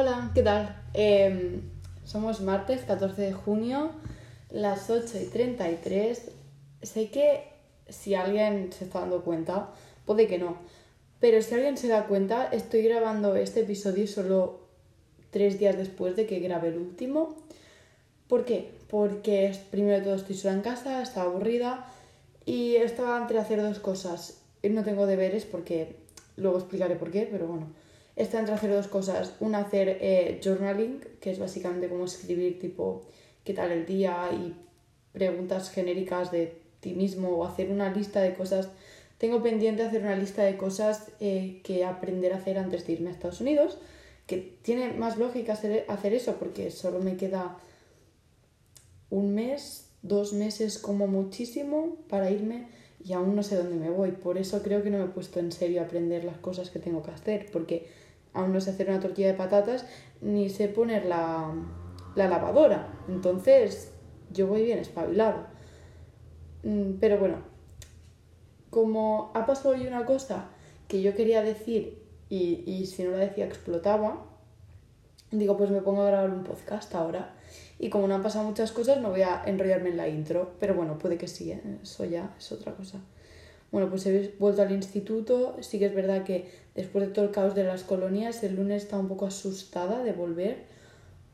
Hola, ¿qué tal? Em, somos martes 14 de junio, las 8 y 33. Sé que si alguien se está dando cuenta, puede que no, pero si alguien se da cuenta, estoy grabando este episodio solo tres días después de que grabé el último. ¿Por qué? Porque primero de todo estoy sola en casa, estaba aburrida y estaba entre hacer dos cosas. No tengo deberes porque luego explicaré por qué, pero bueno. Estaba entre hacer dos cosas. Una, hacer eh, journaling, que es básicamente como escribir tipo qué tal el día y preguntas genéricas de ti mismo o hacer una lista de cosas. Tengo pendiente hacer una lista de cosas eh, que aprender a hacer antes de irme a Estados Unidos, que tiene más lógica hacer, hacer eso porque solo me queda un mes, dos meses como muchísimo para irme y aún no sé dónde me voy. Por eso creo que no me he puesto en serio a aprender las cosas que tengo que hacer, porque aún no sé hacer una tortilla de patatas ni sé poner la, la lavadora. Entonces yo voy bien espabilado. Mm, pero bueno, como ha pasado hoy una cosa que yo quería decir y, y si no la decía explotaba, digo pues me pongo a grabar un podcast ahora y como no han pasado muchas cosas, no voy a enrollarme en la intro. Pero bueno, puede que sí, ¿eh? eso ya es otra cosa. Bueno, pues he vuelto al instituto. Sí que es verdad que después de todo el caos de las colonias, el lunes estaba un poco asustada de volver.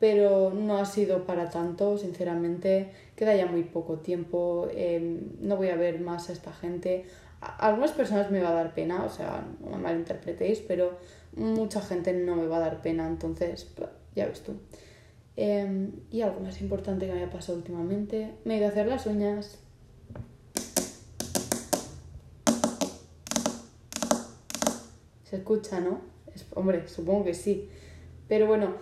Pero no ha sido para tanto, sinceramente. Queda ya muy poco tiempo. Em, no voy a ver más a esta gente. A algunas personas me va a dar pena, o sea, no me malinterpretéis, pero mucha gente no me va a dar pena. Entonces, ya ves tú. Em, y algo más importante que me ha pasado últimamente, me he ido a hacer las uñas. Se escucha, ¿no? hombre, supongo que sí. Pero bueno,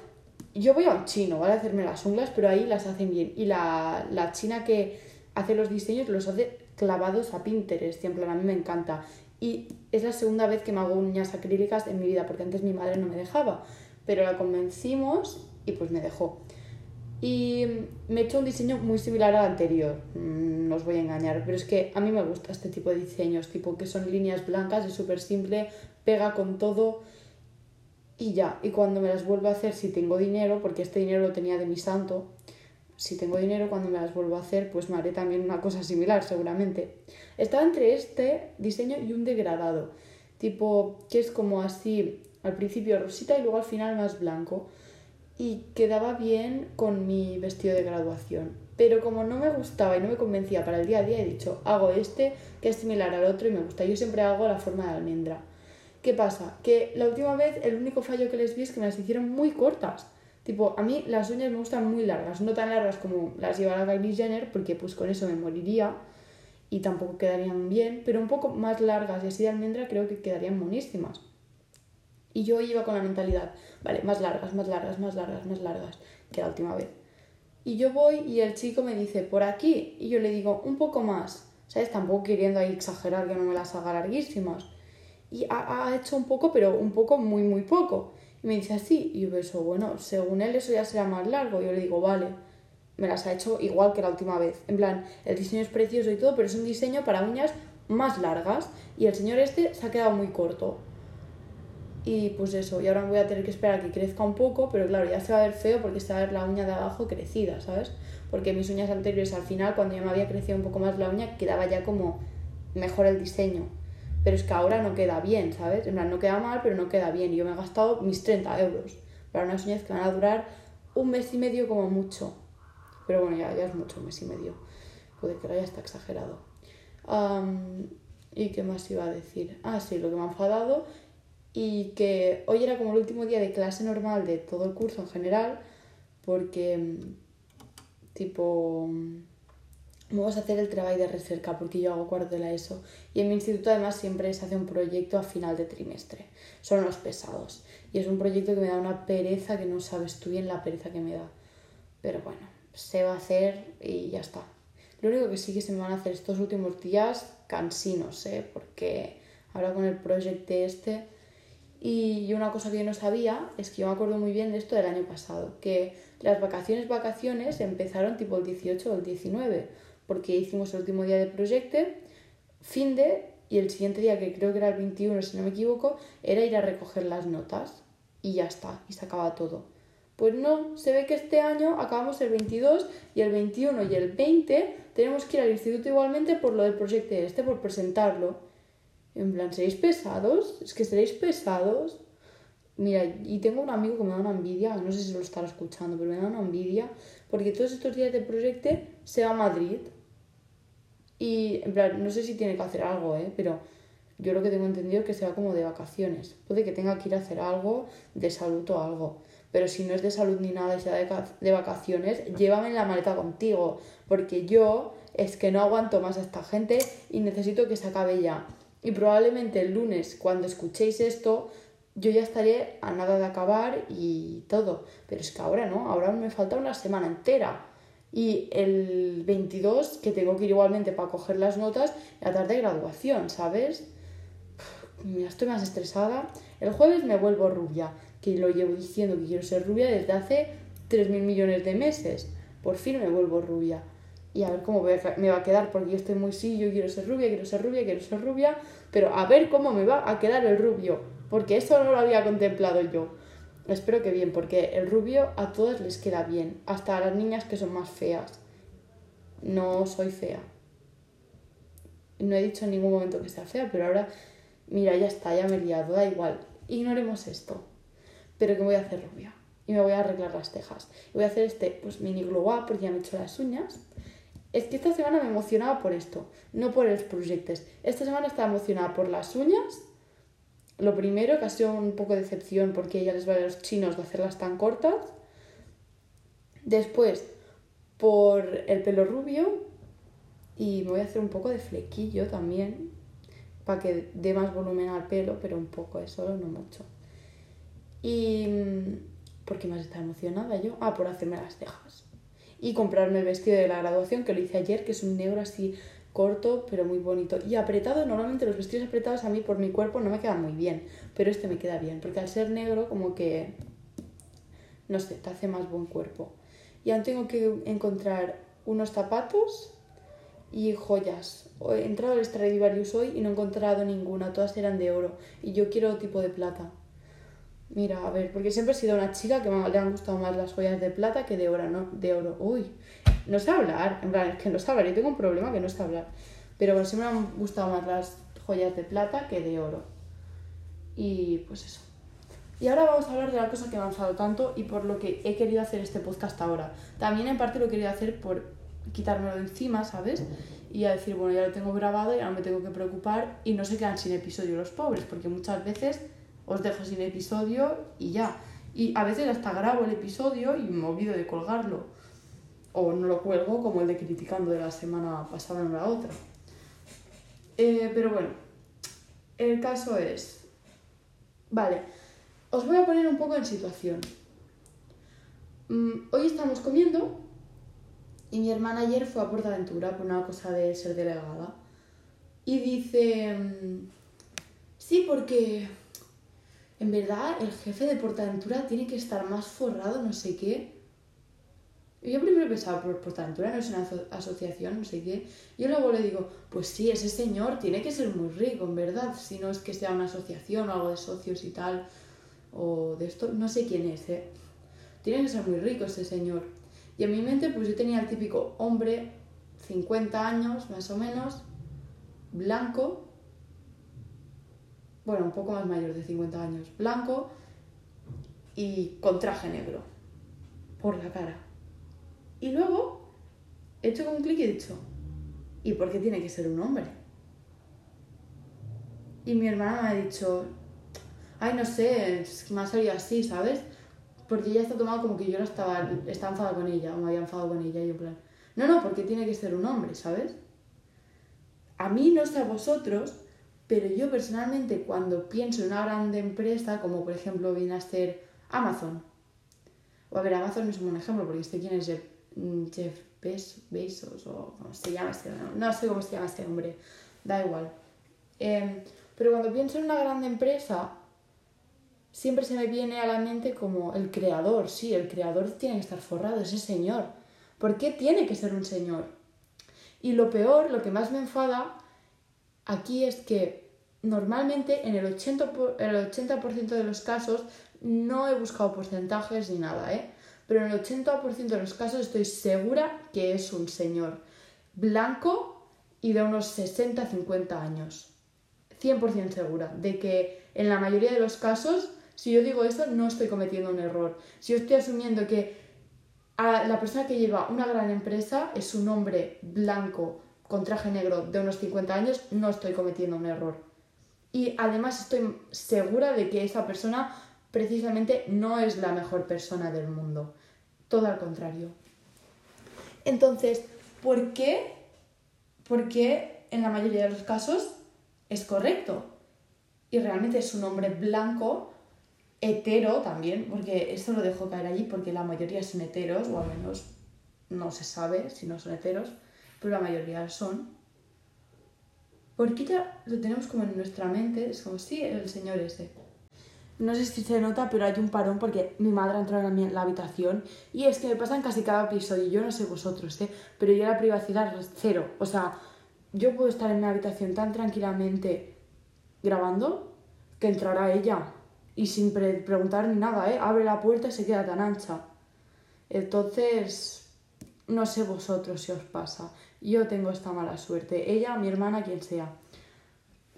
yo voy a un chino, ¿vale? A hacerme las uñas, pero ahí las hacen bien. Y la, la china que hace los diseños los hace clavados a Pinterest. Y a mí me encanta. Y es la segunda vez que me hago uñas acrílicas en mi vida, porque antes mi madre no me dejaba. Pero la convencimos y pues me dejó. Y me he hecho un diseño muy similar al anterior, mm, no os voy a engañar, pero es que a mí me gusta este tipo de diseños, tipo que son líneas blancas, es súper simple, pega con todo y ya. Y cuando me las vuelvo a hacer, si tengo dinero, porque este dinero lo tenía de mi santo, si tengo dinero cuando me las vuelvo a hacer, pues me haré también una cosa similar seguramente. Estaba entre este diseño y un degradado, tipo que es como así, al principio rosita y luego al final más blanco y quedaba bien con mi vestido de graduación. Pero como no me gustaba y no me convencía para el día a día, he dicho, hago este que es similar al otro y me gusta. Yo siempre hago la forma de almendra. ¿Qué pasa? Que la última vez el único fallo que les vi es que me las hicieron muy cortas. Tipo, a mí las uñas me gustan muy largas, no tan largas como las lleva la Kylie Jenner, porque pues con eso me moriría y tampoco quedarían bien, pero un poco más largas y así de almendra creo que quedarían monísimas. Y yo iba con la mentalidad, vale, más largas, más largas, más largas, más largas que la última vez. Y yo voy y el chico me dice, por aquí. Y yo le digo, un poco más. ¿Sabes? Tampoco queriendo ahí exagerar que no me las haga larguísimas. Y ha, hecho un poco, pero un poco, muy, muy poco. Y me dice así. Y yo pienso, bueno, según él eso ya será más largo. Y yo le digo, vale. Me las ha hecho igual que la última vez. En plan, el diseño es precioso y todo, pero es un diseño para uñas más largas. Y el señor este se ha quedado muy corto. Y pues eso, y ahora voy a tener que esperar a que crezca un poco, pero claro, ya se va a ver feo porque se ver la uña de abajo crecida, ¿sabes? Porque mis uñas anteriores al final, cuando ya me había crecido un poco más la uña, quedaba ya como mejor el diseño. Pero es que ahora no queda bien, ¿sabes? En plan, no queda mal, pero no queda bien. Y yo me he gastado mis 30 euros para unas uñas que van a durar un mes y medio como mucho. Pero bueno, ya, ya es mucho, un mes y medio. Puede que ahora ya está exagerado. ¿Y qué más iba a decir? Ah, sí, lo que me ha enfadado y que hoy era como el último día de clase normal de todo el curso en general, porque tipo vamos a hacer el trabajo de recerca porque yo hago cuarto de la ESO. Y en mi instituto además siempre se hace un proyecto a final de trimestre, son los pesados. Y es un proyecto que me da una pereza que no sabes tú bien la pereza que me da, pero bueno, se va a hacer y ya está. Lo único que sí que se me van a hacer estos últimos días cansinos, ¿eh? porque ahora con el proyecto este y una cosa que yo no sabía es que yo me acuerdo muy bien de esto del año pasado, que las vacaciones, vacaciones empezaron tipo el 18 o el 19, porque hicimos el último día de proyecto, fin de, y el siguiente día, que creo que era el 21 si no me equivoco, era ir a recoger las notas. y ya está, y se acaba todo. Pues no, se ve que este año acabamos el 22 y el 21 y el 20 tenemos que ir al instituto igualmente por lo del proyecto este, por presentarlo. En plan, ¿seréis pesados? Es que seréis pesados. Mira, y tengo un amigo que me da una envidia, no sé si lo estará escuchando, pero me da una envidia, porque todos estos días de proyecto se va a Madrid. Y, en plan, no sé si tiene que hacer algo, ¿eh? Pero yo lo que tengo entendido es que se va como de vacaciones. Puede que tenga que ir a hacer algo de salud o algo. Pero si no es de salud ni nada y sea de, de vacaciones, llévame en la maleta contigo. Porque yo es que no aguanto más a esta gente y necesito que se acabe ya. Y probablemente el lunes, cuando escuchéis esto, yo ya estaré a nada de acabar y todo. Pero es que ahora no, ahora me falta una semana entera. Y el 22, que tengo que ir igualmente para coger las notas, la tarde de graduación, ¿sabes? Mira, estoy más estresada. El jueves me vuelvo rubia, que lo llevo diciendo que quiero ser rubia desde hace 3.000 millones de meses. Por fin me vuelvo rubia. Y a ver cómo me va a quedar, porque yo estoy muy sí, yo quiero ser rubia, quiero ser rubia, quiero ser rubia, pero a ver cómo me va a quedar el rubio, porque eso no lo había contemplado yo. Espero que bien, porque el rubio a todas les queda bien, hasta a las niñas que son más feas. No soy fea. No he dicho en ningún momento que sea fea, pero ahora, mira, ya está, ya me he liado, da igual. Ignoremos esto. Pero que voy a hacer rubia. Y me voy a arreglar las cejas. Y voy a hacer este, pues, mini glow up, porque ya me he hecho las uñas. Es que esta semana me emocionaba por esto, no por los proyectos. Esta semana estaba emocionada por las uñas. Lo primero, que ha sido un poco de decepción porque ya les va a los chinos de hacerlas tan cortas. Después, por el pelo rubio. Y me voy a hacer un poco de flequillo también. Para que dé más volumen al pelo, pero un poco, eso, no mucho. Y. ¿Por qué más está emocionada yo? Ah, por hacerme las cejas y comprarme el vestido de la graduación que lo hice ayer, que es un negro así corto pero muy bonito y apretado. Normalmente los vestidos apretados a mí por mi cuerpo no me quedan muy bien, pero este me queda bien, porque al ser negro como que, no sé, te hace más buen cuerpo. Y aún tengo que encontrar unos zapatos y joyas. He entrado al Stradivarius hoy y no he encontrado ninguna, todas eran de oro y yo quiero tipo de plata. Mira, a ver, porque siempre he sido una chica que me, le han gustado más las joyas de plata que de oro, ¿no? De oro. Uy, no sé hablar, en plan, es que no sé hablar, yo tengo un problema que no sé hablar. Pero bueno, siempre me han gustado más las joyas de plata que de oro. Y pues eso. Y ahora vamos a hablar de la cosa que me ha enfadado tanto y por lo que he querido hacer este podcast ahora. También en parte lo he querido hacer por quitármelo de encima, ¿sabes? Y a decir, bueno, ya lo tengo grabado, y ahora me tengo que preocupar y no se quedan sin episodio los pobres, porque muchas veces os dejo sin episodio y ya. Y a veces hasta grabo el episodio y me olvido de colgarlo. O no lo cuelgo como el de criticando de la semana pasada en la otra. Eh, pero bueno, el caso es... Vale, os voy a poner un poco en situación. Mm, hoy estamos comiendo y mi hermana ayer fue a Portaventura por una cosa de ser delegada. Y dice... Mm, sí, porque en verdad el jefe de Portaventura tiene que estar más forrado, no sé qué. Yo primero pensaba, por Portaventura no es una asociación, no sé qué. Yo luego le digo, pues sí, ese señor tiene que ser muy rico, en verdad, si no es que sea una asociación o algo de socios y tal, o de esto, no sé quién es, ¿eh? Tiene que ser muy rico ese señor. Y en mi mente, pues yo tenía el típico hombre, 50 años más o menos, blanco, bueno, un poco más mayor de 50 años, blanco y con traje negro por la cara. Y luego he hecho un clic y he dicho, ¿y por qué tiene que ser un hombre? Y mi hermana me ha dicho, ay, no sé, es que me ha salido así, ¿sabes? Porque ella está tomado como que yo no estaba, estaba enfadada con ella, o me había enfadado con ella, y yo en plan, no, no, porque tiene que ser un hombre, ¿sabes? A mí, no sé a vosotros, pero yo personalmente cuando pienso en una grande empresa, como por ejemplo viene a ser Amazon, o a ver, Amazon es un buen ejemplo porque este quién es Jeff, mm, Bezos o cómo se llama este, no, sé cómo se llama este hombre, da igual. Em, pero cuando pienso en una grande empresa, siempre se me viene a la mente como el creador, sí, el creador tiene que estar forrado, ese señor. ¿Por qué tiene que ser un señor? Y lo peor, lo que más me enfada aquí es que normalmente en el 80%, el 80 de los casos No he buscado porcentajes ni nada, ¿eh? Pero en el 80% de los casos estoy segura que es un señor blanco y de unos 60-50 años. 100% segura de que en la mayoría de los casos, si yo digo esto, no estoy cometiendo un error. Si yo estoy asumiendo que la persona que lleva una gran empresa es un hombre blanco con traje negro de unos 50 años, no estoy cometiendo un error. Y además estoy segura de que esa persona precisamente no es la mejor persona del mundo. Todo al contrario. Entonces, ¿por qué? Porque en la mayoría de los casos es correcto. Y realmente es un hombre blanco, hetero también, porque esto lo dejo caer allí porque la mayoría son heteros, o al menos no se sabe si no son heteros pero la mayoría son. Porque ya lo tenemos como en nuestra mente, es como, sí, el señor ese. No sé si se nota, pero hay un parón porque mi madre entró en la habitación y es que me pasan casi cada episodio, yo no sé vosotros, ¿eh? pero yo la privacidad es cero. O sea, yo puedo estar en mi habitación tan tranquilamente grabando que entrará ella y sin preguntar ni nada, ¿eh? abre la puerta y se queda tan ancha. Entonces, no sé vosotros si os pasa yo tengo esta mala suerte, ella, mi hermana, quien sea.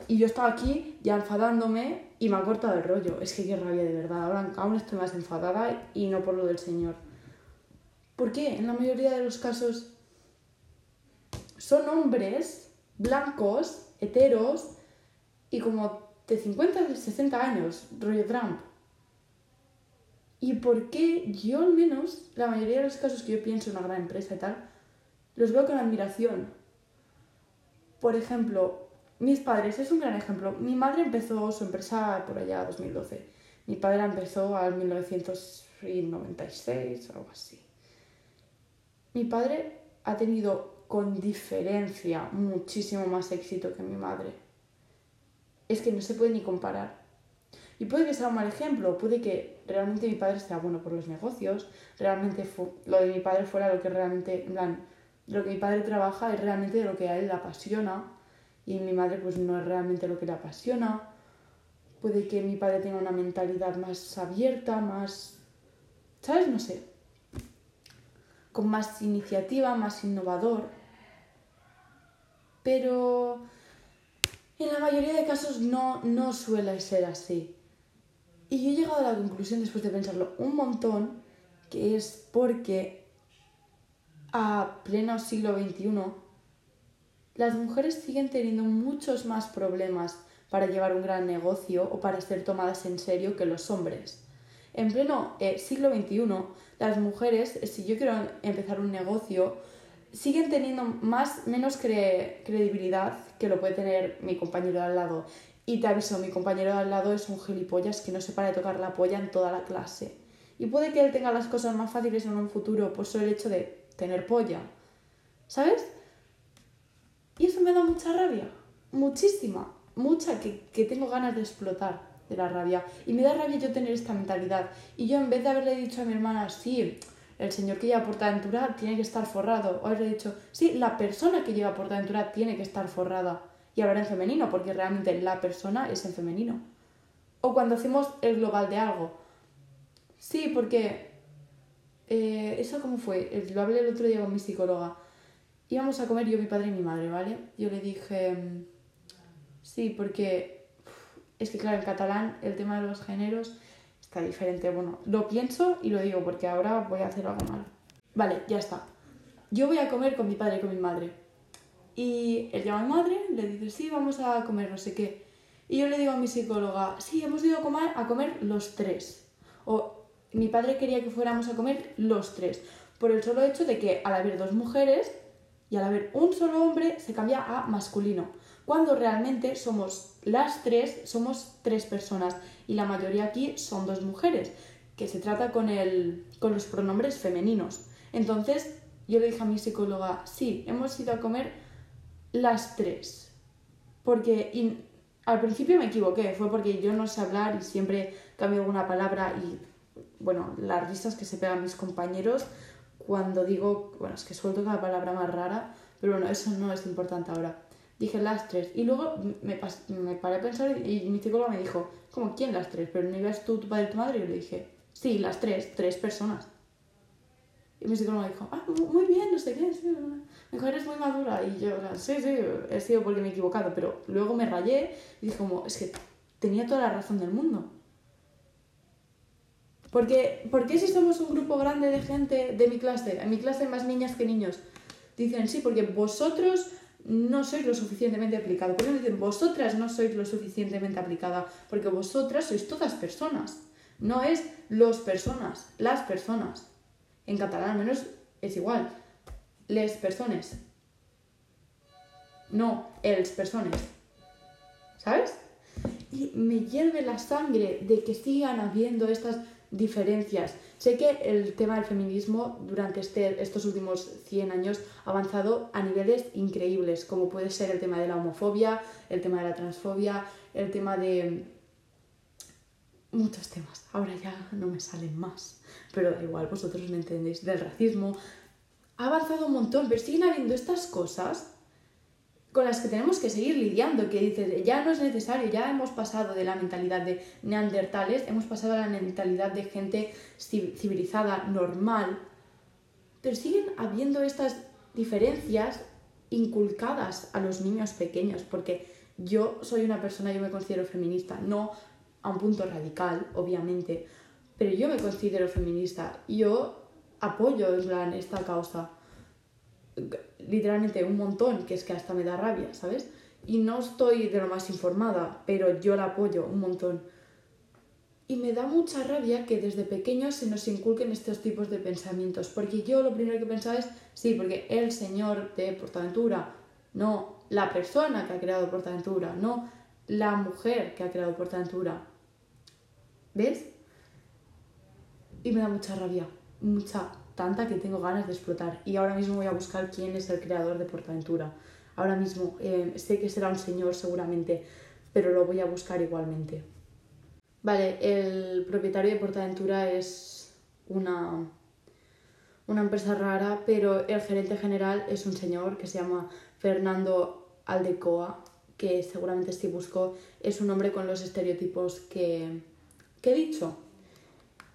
Y yo estaba aquí ya enfadándome y me ha cortado el rollo. Es que qué rabia de verdad. Ahora aún estoy más enfadada y no por lo del Señor. ¿Por qué? En la mayoría de los casos son hombres blancos, heteros y como de 50, de 60 años, rollo Trump. ¿Y por qué yo al menos, la mayoría de los casos que yo pienso en una gran empresa y tal, los veo con admiración. Por ejemplo, mis padres, es un gran ejemplo. Mi madre empezó su empresa por allá 2012. Mi padre empezó al 1996 o algo así. Mi padre ha tenido con diferencia muchísimo más éxito que mi madre. Es que no se puede ni comparar. Y puede que sea un mal ejemplo, puede que realmente mi padre sea bueno por los negocios, realmente lo de mi padre fuera lo que realmente, en lo que mi padre trabaja es realmente lo que a él le apasiona y mi madre pues no es realmente lo que le apasiona. Puede que mi padre tenga una mentalidad más abierta, más... ¿Sabes? No sé. Con más iniciativa, más innovador. Pero en la mayoría de casos no, no suele ser así. Y yo he llegado a la conclusión después de pensarlo un montón que es porque a pleno siglo XXI, las mujeres siguen teniendo muchos más problemas para llevar un gran negocio o para ser tomadas en serio que los hombres. En pleno eh, siglo XXI, las mujeres, si yo quiero empezar un negocio, siguen teniendo más, menos credibilidad que lo puede tener mi compañero de al lado. Y te aviso, mi compañero de al lado es un gilipollas que no se para de tocar la polla en toda la clase. Y puede que él tenga las cosas más fáciles en un futuro por solo el hecho de tener polla. ¿Sabes? Y eso me da mucha rabia, muchísima, mucha, que, que, tengo ganas de explotar de la rabia. Y me da rabia yo tener esta mentalidad. Y yo en vez de haberle dicho a mi hermana, sí, el señor que lleva portaventura tiene que estar forrado, o haberle dicho, sí, la persona que lleva portaventura tiene que estar forrada. Y hablar en femenino, porque realmente la persona es en femenino. O cuando hacemos el global de algo. Sí, porque eh, ¿Eso cómo fue? Lo hablé el otro día con mi psicóloga. Íbamos a comer yo, mi padre y mi madre, ¿vale? Yo le dije, mm, sí, porque es que claro, en catalán el tema de los géneros está diferente. Bueno, lo pienso y lo digo porque ahora voy a hacer algo mal. Vale, ya está. Yo voy a comer con mi padre y con mi madre. Y él llama a mi madre, le dice, sí, vamos a comer no sé qué. Y yo le digo a mi psicóloga, sí, hemos ido a comer, a comer los tres. O mi padre quería que fuéramos a comer los tres, por el solo hecho de que al haber dos mujeres y al haber un solo hombre se cambia a masculino, cuando realmente somos las tres, somos tres personas. Y la mayoría aquí son dos mujeres, que se trata con, el, con los pronombres femeninos. Entonces yo le dije a mi psicóloga, sí, hemos ido a comer las tres, porque al principio me equivoqué, fue porque yo no sé hablar y siempre cambio alguna palabra y bueno, las risas que se pegan mis compañeros cuando digo, bueno, es que suelto cada palabra más rara, pero bueno, eso no es importante ahora. Dije las tres. Y luego me, me paré a pensar y mi psicólogo me dijo, como, ¿quién las tres? ¿Pero no ibas tú, tu padre y tu madre? Y yo le dije, sí, las tres, tres personas. Y mi psicólogo me dijo, ah, muy bien, no sé qué, sí, me dijo, eres muy madura. Y yo, sí, sí, he sido porque me he equivocado, pero luego me rayé y dije como, es que tenía toda la razón del mundo. Porque, ¿Por qué si somos un grupo grande de gente de mi clase, en mi clase hay más niñas que niños, dicen sí, porque vosotros no sois lo suficientemente aplicado. ¿Por qué dicen vosotras no sois lo suficientemente aplicada? Porque vosotras sois todas personas. No es los personas, las personas. En catalán al menos es igual. Les persones. No, els persones. ¿Sabes? Y me hierve la sangre de que sigan habiendo estas diferencias. Sé que el tema del feminismo durante este, estos últimos 100 años ha avanzado a niveles increíbles, como puede ser el tema de la homofobia, el tema de la transfobia, el tema de muchos temas. Ahora ya no me salen más, pero da igual, vosotros me entendéis, del racismo. Ha avanzado un montón, pero siguen habiendo estas cosas con las que tenemos que seguir lidiando, que dices, ya no es necesario, ya hemos pasado de la mentalidad de neandertales, hemos pasado a la mentalidad de gente civilizada, normal, pero siguen habiendo estas diferencias inculcadas a los niños pequeños, porque yo soy una persona, yo me considero feminista, no a un punto radical, obviamente, pero yo me considero feminista, yo apoyo esta causa literalmente un montón, que es que hasta me da rabia, ¿sabes? Y no estoy de lo más informada, pero yo la apoyo un montón. Y me da mucha rabia que desde pequeños se nos inculquen estos tipos de pensamientos, porque yo lo primero que pensaba es, sí, porque el señor de Portaventura, no la persona que ha creado Portaventura, no la mujer que ha creado Portaventura. ¿Ves? Y me da mucha rabia, mucha, tanta que tengo ganas de explotar. Y ahora mismo voy a buscar quién es el creador de Portaventura. Ahora mismo eh, sé que será un señor seguramente, pero lo voy a buscar igualmente. Vale, el propietario de Portaventura es una, una empresa rara, pero el gerente general es un señor que se llama Fernando Aldecoa, que seguramente si busco es un hombre con los estereotipos que, que he dicho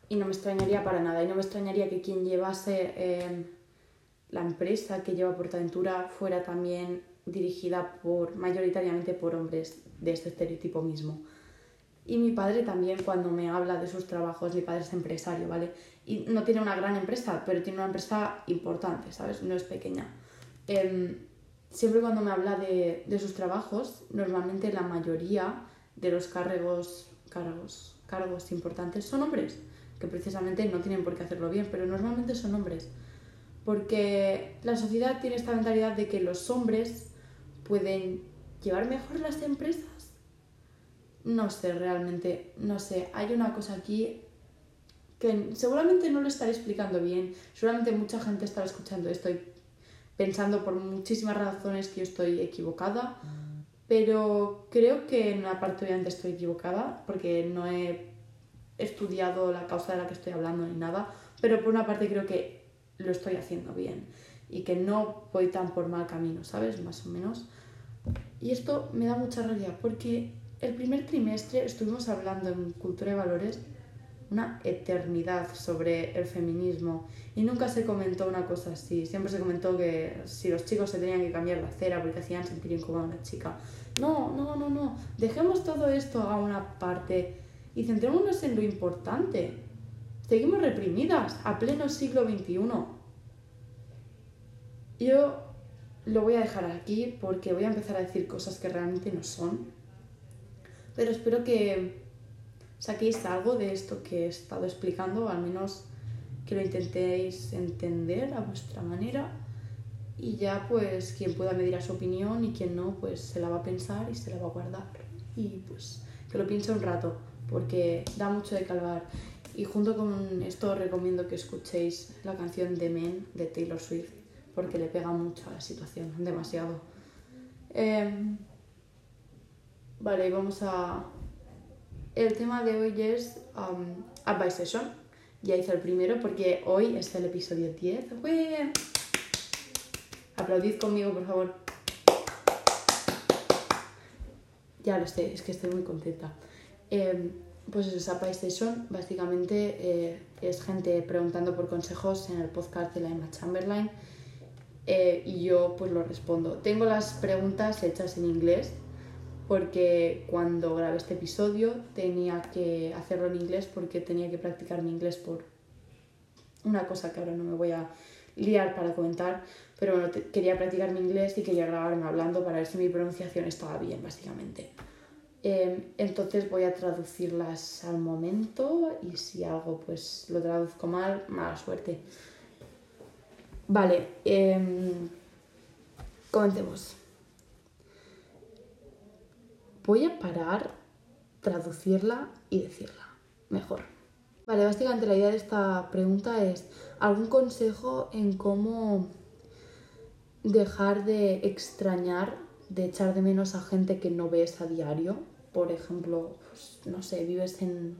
y no me extrañaría para nada. Y no me extrañaría que quien llevase em, la empresa que lleva Portaventura fuera también dirigida por mayoritariamente por hombres de este estereotipo mismo. Y mi padre también cuando me habla de sus trabajos, mi padre es empresario, ¿vale? Y no tiene una gran empresa, pero tiene una empresa importante, ¿sabes? No es pequeña. Em, siempre cuando me habla de, de, sus trabajos, normalmente la mayoría de los cargos, cargos, cargos importantes son hombres que precisamente no tienen por qué hacerlo bien, pero normalmente son hombres. Porque la sociedad tiene esta mentalidad de que los hombres pueden llevar mejor las empresas. No sé realmente, no sé, hay una cosa aquí que seguramente no lo estaré explicando bien, seguramente mucha gente estará escuchando esto y pensando por muchísimas razones que yo estoy equivocada, pero creo que en una parte obviamente estoy equivocada porque no he estudiado la causa de la que estoy hablando ni nada, pero por una parte creo que lo estoy haciendo bien y que no voy tan por mal camino, ¿sabes? Más o menos. Y esto me da mucha rabia porque el primer trimestre estuvimos hablando en Cultura y Valores una eternidad sobre el feminismo y nunca se comentó una cosa así. Siempre se comentó que si los chicos se tenían que cambiar la cera porque hacían sentir incómoda a una chica. No, no, no, no. Dejemos todo esto a una parte y centrémonos en lo importante. Seguimos reprimidas a pleno siglo XXI. Yo lo voy a dejar aquí porque voy a empezar a decir cosas que realmente no son. Pero espero que saquéis algo de esto que he estado explicando, o al menos que lo intentéis entender a vuestra manera. Y ya pues quien pueda me dirá su opinión y quien no pues se la va a pensar y se la va a guardar. Y pues que lo piense un rato porque da mucho de calvar. Y junto con esto os recomiendo que escuchéis la canción The Men de Taylor Swift, porque le pega mucho a la situación, demasiado. Em, vale, vamos a... El tema de hoy es um, Advice Session. Ya hice el primero porque hoy es el episodio 10. Aplaudid conmigo, por favor. Ya lo sé, es que estoy muy contenta. Em, pues esa Pie Station básicamente eh, es gente preguntando por consejos en el podcast de la Emma Chamberlain eh, y yo pues lo respondo. Tengo las preguntas hechas en inglés porque cuando grabé este episodio tenía que hacerlo en inglés porque tenía que practicar mi inglés por una cosa que ahora no me voy a liar para comentar, pero bueno, quería practicar mi inglés y quería grabarme hablando para ver si mi pronunciación estaba bien, básicamente. Em, entonces voy a traducirlas al momento y si algo pues lo traduzco mal, mala suerte. Vale, eh, comencemos. Voy a parar, traducirla y decirla mejor. Vale, básicamente la idea de esta pregunta es algún consejo en cómo dejar de extrañar, de echar de menos a gente que no ves a diario. Por ejemplo, pues, no sé, vives en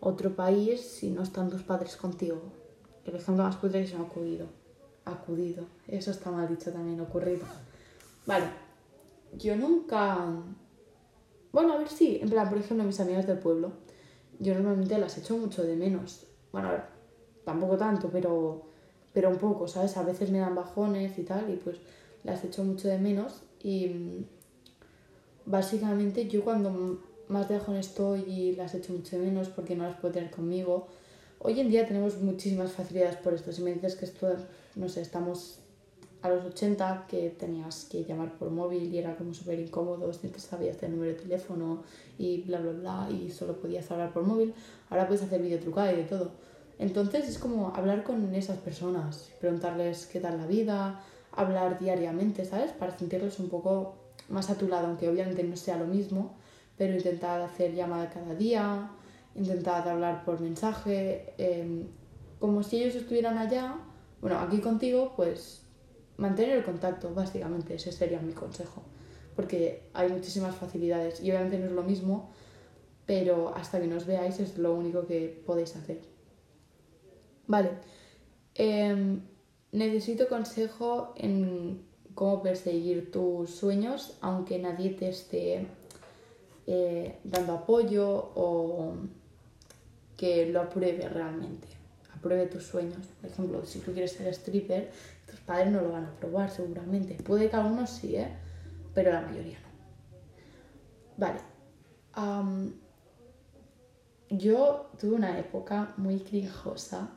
otro país y no están tus padres contigo. El ejemplo más cutre que se me ha acudido. Acudido. Eso está mal dicho también, ocurrido. Vale. Yo nunca... Bueno, a ver si, en plan, por ejemplo, mis amigas del pueblo, yo normalmente las echo mucho de menos. Bueno, a ver, tampoco tanto, pero, pero un poco, ¿sabes? A veces me dan bajones y tal, y pues las echo mucho de menos. Y básicamente yo cuando más de estoy y las echo mucho menos porque no las puedo tener conmigo, hoy en día tenemos muchísimas facilidades por esto. Si me dices que esto, no sé, estamos a los 80 que tenías que llamar por móvil y era como súper incómodo, si te sabías el número de teléfono y bla bla bla y solo podías hablar por móvil, ahora puedes hacer videotrucada y de todo. Entonces es como hablar con esas personas, preguntarles qué tal la vida, hablar diariamente, ¿sabes? Para sentirlos un poco más a tu lado, aunque obviamente no sea lo mismo, pero intentar hacer llamada cada día, intentar hablar por mensaje, em, como si ellos estuvieran allá, bueno, aquí contigo, pues mantener el contacto, básicamente, ese sería mi consejo, porque hay muchísimas facilidades y obviamente no es lo mismo, pero hasta que nos veáis es lo único que podéis hacer. Vale, em, necesito consejo en cómo perseguir tus sueños, aunque nadie te esté eh, dando apoyo o que lo apruebe realmente. Apruebe tus sueños. Por ejemplo, si tú quieres ser stripper, tus padres no lo van a aprobar seguramente. Puede que algunos sí, ¿eh? pero la mayoría no. Vale. yo tuve una época muy crinjosa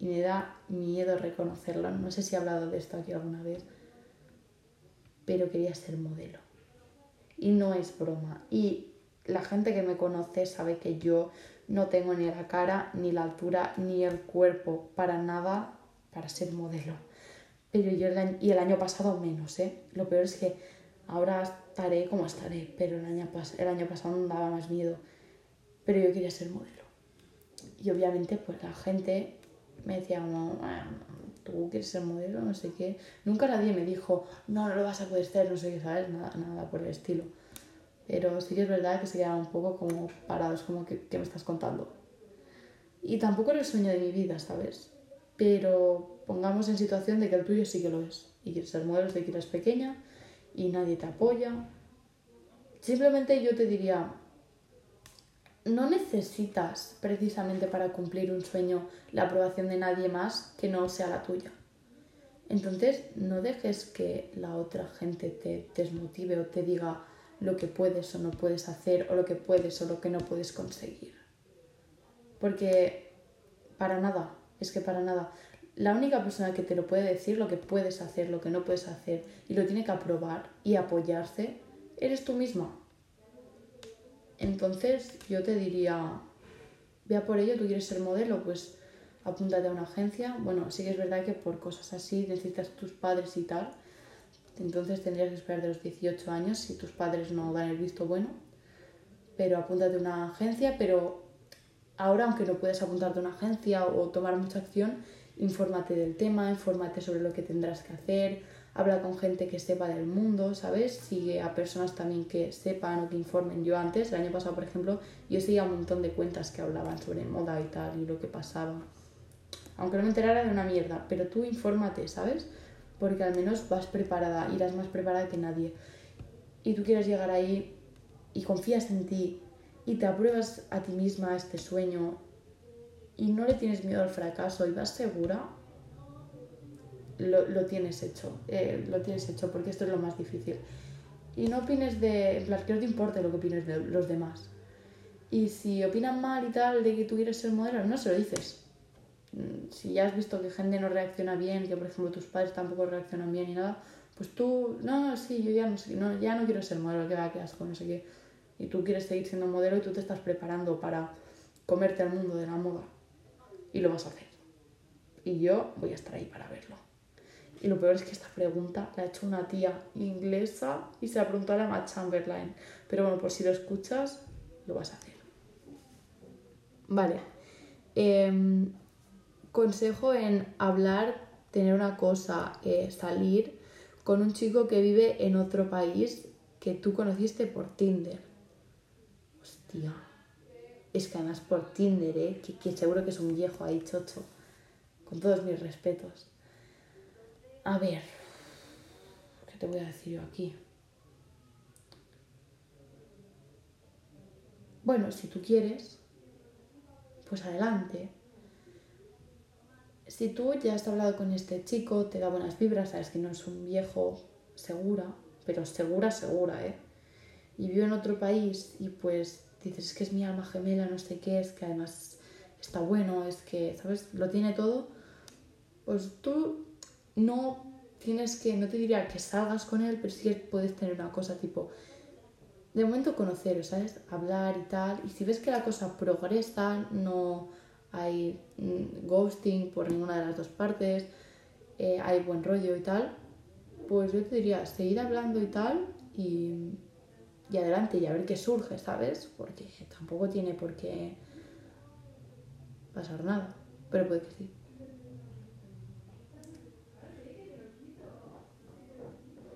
y me da miedo reconocerlo. No sé si he hablado de esto aquí alguna vez, pero quería ser modelo. Y no es broma. Y la gente que me conoce sabe que yo no tengo ni la cara, ni la altura, ni el cuerpo para nada para ser modelo. Pero yo y el año pasado menos, ¿eh? Lo peor es que ahora estaré como estaré, pero el año, el año pasado me daba más miedo. Pero yo quería ser modelo. Y obviamente pues la gente me decía, no, tú quieres ser modelo, no sé qué. Nunca nadie me dijo, no, no lo vas a poder ser, no sé qué, ¿sabes? Nada, nada por el estilo. Pero sí que es verdad que se quedaban un poco como parados, como que, ¿qué me estás contando? Y tampoco era el sueño de mi vida, ¿sabes? Pero pongamos en situación de que el tuyo sí que lo es. Y quieres ser modelo desde que eres pequeña y nadie te apoya. Simplemente yo te diría, no necesitas precisamente para cumplir un sueño la aprobación de nadie más que no sea la tuya. Entonces no dejes que la otra gente te desmotive o te diga lo que puedes o no puedes hacer o lo que puedes o lo que no puedes conseguir. Porque para nada, es que para nada la única persona que te lo puede decir lo que puedes hacer, lo que no puedes hacer y lo tiene que aprobar y apoyarse, eres tú misma. Entonces yo te diría, vea por ello, tú quieres ser modelo, pues apúntate a una agencia. Bueno, sí que es verdad que por cosas así necesitas tus padres y tal. Entonces tendrías que esperar de los 18 años si tus padres no dan el visto bueno. Pero apúntate a una agencia, pero ahora aunque no puedes apuntarte a una agencia o tomar mucha acción, infórmate del tema, infórmate sobre lo que tendrás que hacer, habla con gente que sepa del mundo, ¿sabes? Sigue a personas también que sepan o que informen. Yo antes, el año pasado, por ejemplo, yo seguía un montón de cuentas que hablaban sobre moda y tal y lo que pasaba. Aunque no me enterara de una mierda, pero tú infórmate, ¿sabes? Porque al menos vas preparada, irás más preparada que nadie. Y tú quieres llegar ahí y confías en ti y te apruebas a ti misma este sueño y no le tienes miedo al fracaso y vas segura, lo, lo tienes hecho, eh, lo tienes hecho porque esto es lo más difícil. Y no opines de, en plan, que no te importe lo que opines de los demás. Y si opinan mal y tal de que tú quieres ser modelo, no se lo dices. Mm, Si ya has visto que gente no reacciona bien, que por ejemplo tus padres tampoco reaccionan bien y nada, pues tú, no, sí, yo ya no, sé, no, ya no quiero ser modelo, que va, qué asco, no sé qué. Y tú quieres seguir siendo modelo y tú te estás preparando para comerte al mundo de la moda. Y lo vas a hacer. Y yo voy a estar ahí para verlo. Y lo peor es que esta pregunta la ha hecho una tía inglesa y se la preguntó a la Chamberlain. Pero bueno, por si lo escuchas, lo vas a hacer. Vale. Em, consejo en hablar, tener una cosa, eh, salir con un chico que vive en otro país que tú conociste por Tinder. Hostia. Es que además por Tinder, ¿eh? Que, que seguro que es un viejo ahí chocho. Con todos mis respetos. A ver. ¿Qué te voy a decir yo aquí? Bueno, si tú quieres, pues adelante. Si tú ya has hablado con este chico, te da buenas vibras, sabes que no es un viejo segura, pero segura, segura, ¿eh? Y vive en otro país y pues dices, es que es mi alma gemela, no sé qué, es que además está bueno, es que, ¿sabes? Lo tiene todo. Pues tú no tienes que, no te diría que salgas con él, pero sí puedes tener una cosa tipo, de momento conoceros, ¿sabes? Hablar y tal. Y si ves que la cosa progresa, no hay mm, ghosting por ninguna de las dos partes, eh, hay buen rollo y tal, pues yo te diría, seguir hablando y tal y, y adelante y a ver qué surge, ¿sabes? Porque tampoco tiene por qué pasar nada, pero puede que sí.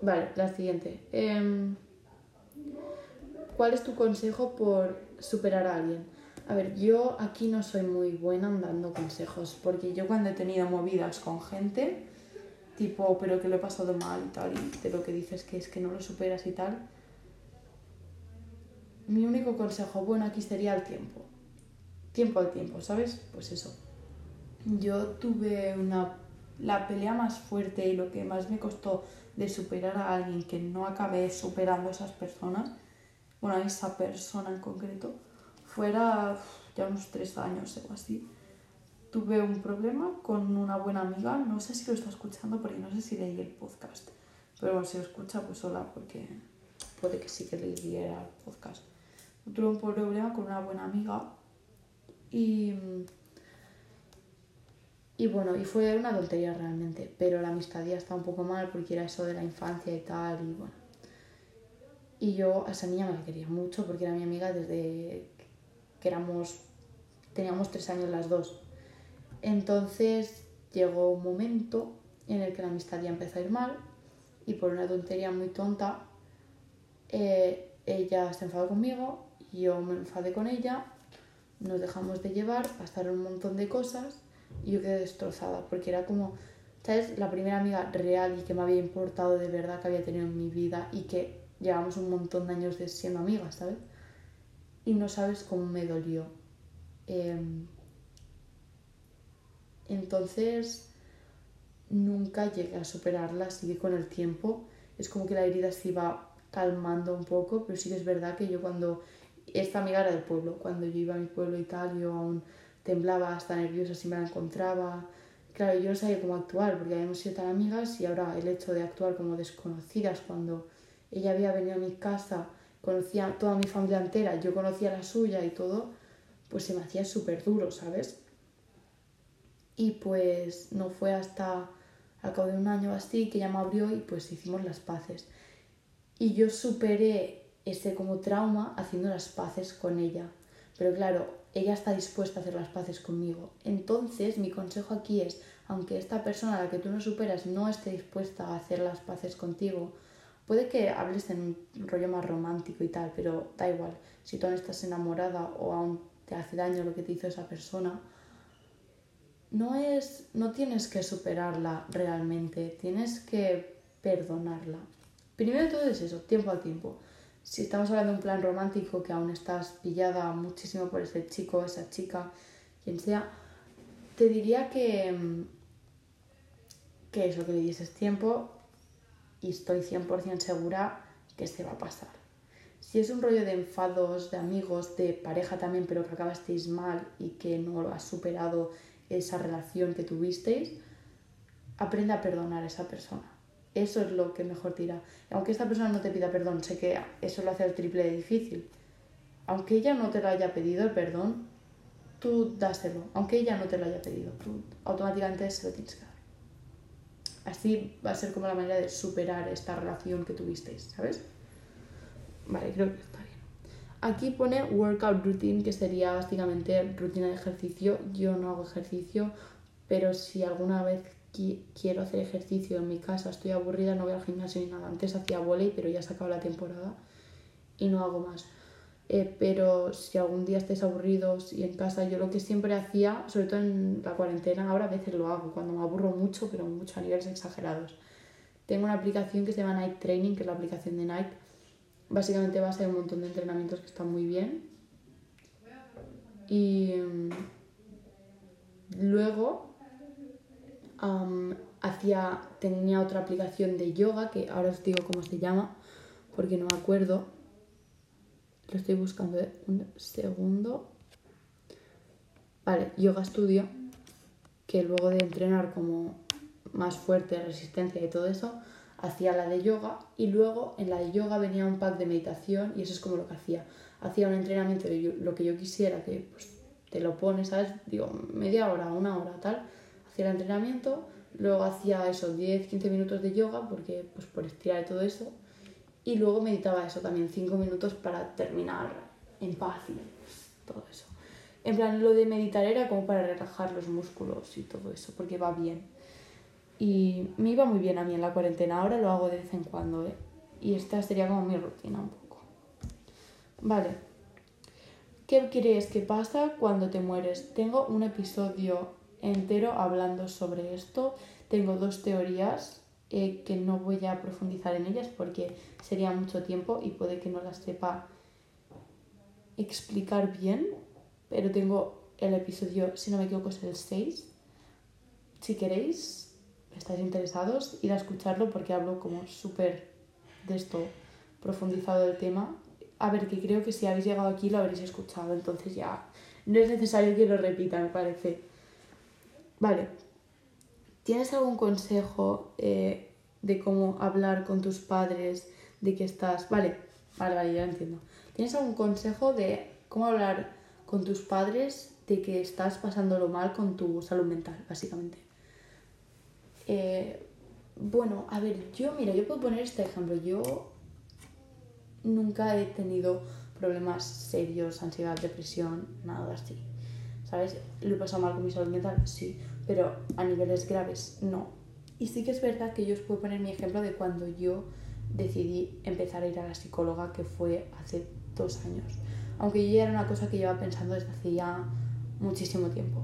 Vale, la siguiente. Em, ¿Cuál es tu consejo por superar a alguien? A ver, yo aquí no soy muy buena dando consejos, porque yo cuando he tenido movidas con gente, tipo, pero que lo he pasado mal y tal, y de lo que dices que es que no lo superas y tal, mi único consejo bueno aquí sería el tiempo. Tiempo al tiempo, ¿sabes? Pues eso. Yo tuve una, la pelea más fuerte y lo que más me costó de superar a alguien que no acabé superando a esas personas, bueno, a esa persona en concreto, fuera ya unos tres años o así. Tuve un problema con una buena amiga, no sé si lo está escuchando porque no sé si leí el podcast, pero si lo escucha, pues hola, porque puede que sí que leyera el podcast. Tuve un problema con una buena amiga y, y bueno, y fue una tontería realmente, pero la amistad ya está un poco mal porque era eso de la infancia y tal, y bueno. Y yo a esa niña me la quería mucho porque era mi amiga desde que éramos, teníamos tres años las dos. Entonces llegó un momento en el que la amistad ya empezó a ir mal y por una tontería muy tonta eh, ella se enfadó conmigo, yo me enfadé con ella, nos dejamos de llevar, pasaron un montón de cosas y yo quedé destrozada porque era como, ¿sabes? La primera amiga real y que me había importado de verdad que había tenido en mi vida y que llevamos un montón de años de siendo amigas, ¿sabes? Y no sabes cómo me dolió. Eh, entonces, nunca llegué a superarla, así que con el tiempo es como que la herida se iba calmando un poco, pero sí que es verdad que yo cuando, esta amiga era del pueblo, cuando yo iba a mi pueblo y tal, yo aún temblaba, hasta nerviosa si me la encontraba. Claro, yo no sabía cómo actuar porque habíamos sido tan amigas y ahora el hecho de actuar como desconocidas cuando ella había venido a mi casa, conocía toda mi familia entera, yo conocía la suya y todo, pues se me hacía súper duro, ¿sabes? Y pues no fue hasta al cabo de un año así que ella me abrió y pues hicimos las paces. Y yo superé ese como trauma haciendo las paces con ella. Pero claro, ella está dispuesta a hacer las paces conmigo. Entonces, mi consejo aquí es, aunque esta persona a la que tú no superas no esté dispuesta a hacer las paces contigo, puede que hables en un rollo más romántico y tal, pero da igual. Si tú aún estás enamorada o aún te hace daño lo que te hizo esa persona, no es no tienes que superarla realmente, tienes que perdonarla. Primero todo es eso, tiempo al tiempo. Si estamos hablando de un plan romántico que aún estás pillada muchísimo por ese chico, esa chica, quien sea, te diría que, mm, que eso, que le dieses tiempo y estoy 100% segura que se va a pasar. Si es un rollo de enfados, de amigos, de pareja también, pero que acabasteis mal y que no lo has superado esa relación que tuvisteis, aprende a perdonar a esa persona. Eso es lo que mejor tira. Aunque esta persona no te pida perdón, sé que eso lo hace el triple de difícil. Aunque ella no te lo haya pedido el perdón, tú dáselo. Aunque ella no te lo haya pedido, tú automáticamente se lo tienes que dar. Así va a ser como la manera de superar esta relación que tuvisteis, ¿sabes? Vale, creo que está bien. Aquí pone workout routine, que sería básicamente rutina de ejercicio. Yo no hago ejercicio, pero si alguna vez quiero hacer ejercicio en mi casa, estoy aburrida, no voy al gimnasio ni nada. Antes hacía volei, pero ya se acabó la temporada y no hago más. Eh, pero si algún día estáis aburridos y en casa, yo lo que siempre hacía, sobre todo en la cuarentena, ahora a veces lo hago cuando me aburro mucho, pero mucho a niveles exagerados. Tengo una aplicación que se llama Night Training, que es la aplicación de Night. Básicamente va a ser un montón de entrenamientos que están muy bien. Y mm, luego hacía, tenía otra aplicación de yoga, que ahora os digo cómo se llama, porque no me acuerdo. Lo estoy buscando ¿eh? un segundo. Vale, Yoga Studio, que luego de entrenar como más fuerte, resistencia y todo eso, hacía la de yoga y luego en la de yoga venía un pack de meditación y eso es como lo que hacía. Hacía un entrenamiento de lo que yo quisiera, que pues te lo pones, ¿sabes? Digo, media hora, una hora, tal hacía el entrenamiento, luego hacía eso, 10-15 minutos de yoga, porque pues por estirar y todo eso, y luego meditaba eso también, 5 minutos para terminar en paz y todo eso. En plan, lo de meditar era como para relajar los músculos y todo eso, porque va bien. Y me iba muy bien a mí en la cuarentena, ahora lo hago de vez en cuando, ¿eh? Y esta sería como mi rutina un poco. Vale. ¿Qué crees que pasa cuando te mueres? Tengo un episodio entero hablando sobre esto. Tengo dos teorías eh, que no voy a profundizar en ellas porque sería mucho tiempo y puede que no las sepa explicar bien, pero tengo el episodio, si no me equivoco, es el 6. Si queréis, estáis interesados, ir a escucharlo porque hablo como súper de esto, profundizado del tema. A ver, que creo que si habéis llegado aquí lo habréis escuchado, entonces ya no es necesario que lo repita, me parece. Vale. ¿Tienes algún consejo eh, de cómo hablar con tus padres, de que estás... Vale, vale, vale, ya entiendo. ¿Tienes algún consejo de cómo hablar con tus padres de que estás pasándolo mal con tu salud mental, básicamente? Eh, bueno, a ver, yo, mira, yo puedo poner este ejemplo. Yo nunca he tenido problemas serios, ansiedad, depresión, nada así. ¿Sabes? ¿Lo he pasado mal con mi salud mental? Sí pero a niveles graves no. Y sí que es verdad que yo os puedo poner mi ejemplo de cuando yo decidí empezar a ir a la psicóloga, que fue hace dos años. Aunque ya era una cosa que llevaba pensando desde hace ya muchísimo tiempo.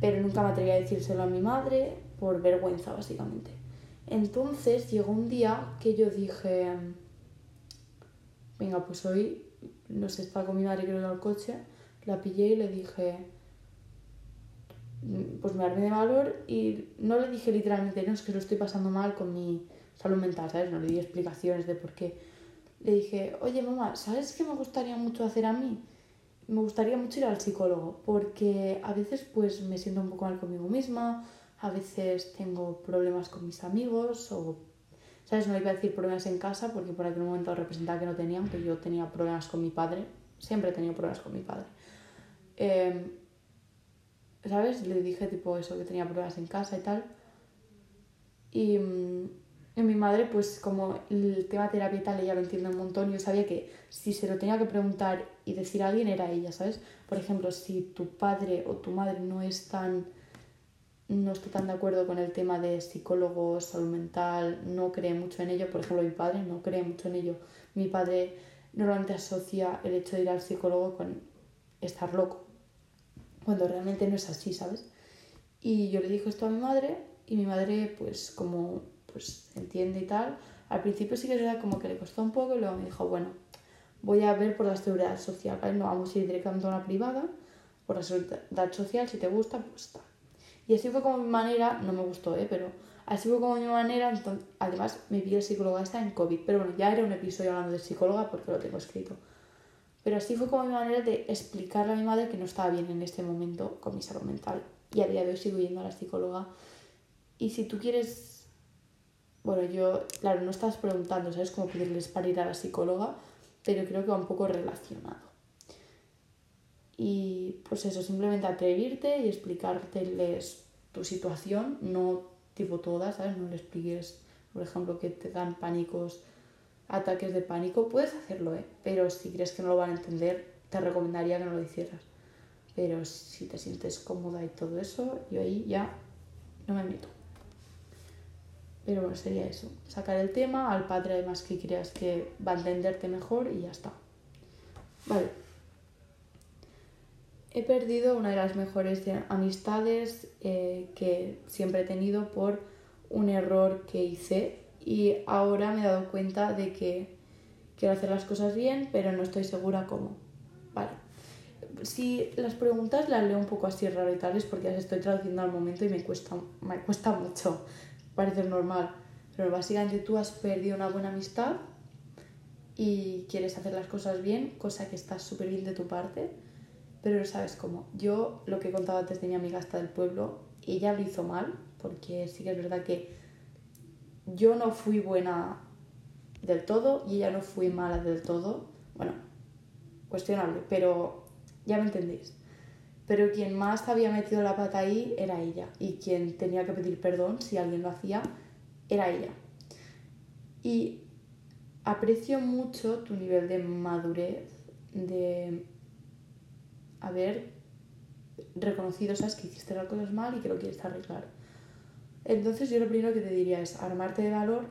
Pero nunca me atreví a decírselo a mi madre por vergüenza, básicamente. Entonces llegó un día que yo dije, venga, pues hoy, no sé, estaba con mi madre creo al coche, la pillé y le dije, pues me armé de valor y no le dije literalmente, no, es que lo estoy pasando mal con mi salud mental, ¿sabes? No le di explicaciones de por qué. Le dije, oye mamá, ¿sabes qué me gustaría mucho hacer a mí? Me gustaría mucho ir al psicólogo, porque a veces pues me siento un poco mal conmigo misma, a veces tengo problemas con mis amigos o, ¿sabes? No iba a decir problemas en casa porque por aquel momento representaba que no tenían, pero yo tenía problemas con mi padre, siempre he tenido problemas con mi padre. Eh, ¿sabes? Le dije tipo eso, que tenía pruebas en casa y tal. Y, mm, mi madre, pues como el tema terapia y tal, ella lo entiende un montón, yo sabía que si se lo tenía que preguntar y decir a alguien era ella, ¿sabes? Por ejemplo, si tu padre o tu madre no están no está tan de acuerdo con el tema de psicólogos, salud mental, no cree mucho en ello. Por ejemplo, mi padre no cree mucho en ello. Mi padre normalmente asocia el hecho de ir al psicólogo con estar loco cuando realmente no es así, ¿sabes? Y yo le dije esto a mi madre y mi madre, pues como pues entiende y tal, Al principio sí que verdad como que le costó un poco y luego me dijo, bueno, voy a ver por la seguridad social, ¿vale? No vamos a ir directamente a una privada, por la seguridad social, si te gusta, pues está. Y así fue como mi manera, no me gustó, ¿eh? Pero así fue como mi manera, entonces, además me vi el psicóloga esta en COVID, pero bueno, ya era un episodio hablando de psicóloga porque lo tengo escrito. Pero así fue como mi manera de explicarle a mi madre que no estaba bien en este momento con mi salud mental. Y a día de hoy sigo a la psicóloga. Y si tú quieres, bueno, yo, claro, no estás preguntando, ¿sabes? Cómo pedirles para ir a la psicóloga, pero creo que va un poco relacionado. Y pues eso, simplemente atrevirte y explicárteles tu situación, no tipo todas, ¿sabes? No le expliques, por ejemplo, que te dan pánicos, ataques de pánico. Puedes hacerlo, ¿eh? Pero si crees que no lo van a entender, te recomendaría que no lo hicieras. Pero si te sientes cómoda y todo eso, yo ahí ya no me meto. Pero bueno, sería eso. Sacar el tema al padre además que creas que va a entenderte mejor y ya está. Vale. He perdido una de las mejores amistades eh, que siempre he tenido por un error que hice y ahora me he dado cuenta de que quiero hacer las cosas bien, pero no estoy segura cómo. Vale. Si las preguntas las leo un poco así raro y tales porque las estoy traduciendo al momento y me cuesta, me cuesta mucho parece normal, pero básicamente tú has perdido una buena amistad y quieres hacer las cosas bien, cosa que está súper bien de tu parte, pero no sabes cómo. Yo, lo que he contado antes de mi amiga hasta del pueblo, ella lo hizo mal, porque sí que es verdad que yo no fui buena del todo y ella no fui mala del todo. Bueno, cuestionable, pero ya me entendéis. Pero quien más había metido la pata ahí era ella. Y quien tenía que pedir perdón, si alguien lo hacía, era ella. Y aprecio mucho tu nivel de madurez, de haber reconocido, sabes, que hiciste las cosas mal y que lo quieres arreglar. Entonces yo lo primero que te diría es armarte de valor,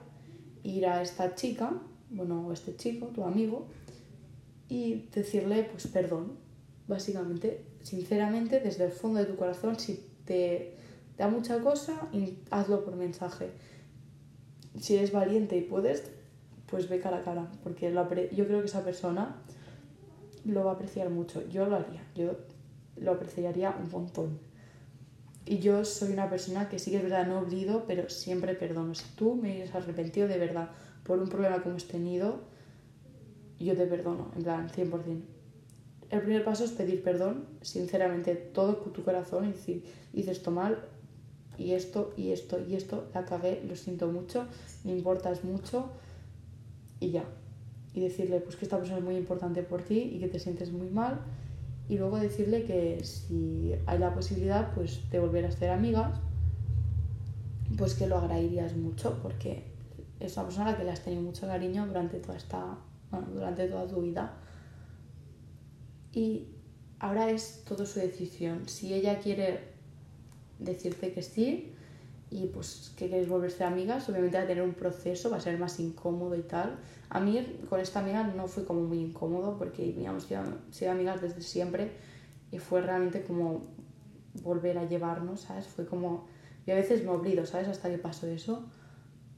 ir a esta chica, bueno, o este chico, tu amigo, y decirle, pues perdón, básicamente sinceramente, desde el fondo de tu corazón, si te da mucha cosa, hazlo por mensaje. Si eres valiente y puedes, pues ve cara a cara, porque yo creo que esa persona lo va a apreciar mucho. Yo lo haría, yo lo apreciaría un montón. Y yo soy una persona que sí que es verdad, no olvido, pero siempre perdono. Si tú me has arrepentido de verdad por un problema que hemos tenido, yo te perdono, en plan, 100%. El primer paso es pedir perdón, sinceramente, todo tu corazón y decir, hice esto mal, y esto, y esto, y esto, la cagué, lo siento mucho, me importas mucho, y ya. Y decirle pues que esta persona es muy importante por ti y que te sientes muy mal. Y luego decirle que si hay la posibilidad pues de volver a ser amigas, pues que lo agradecerías mucho porque es una persona a la que le has tenido mucho cariño durante toda esta, bueno, durante toda tu vida y ahora es todo su decisión. Si ella quiere decirte que sí y pues que queréis volverse amigas, obviamente va a tener un proceso, va a ser más incómodo y tal. A mí con esta amiga no fue como muy incómodo porque habíamos sido amigas desde siempre y fue realmente como volver a llevarnos, ¿sabes? Fue como... Y a veces me olvido, ¿sabes? Hasta que pasó eso.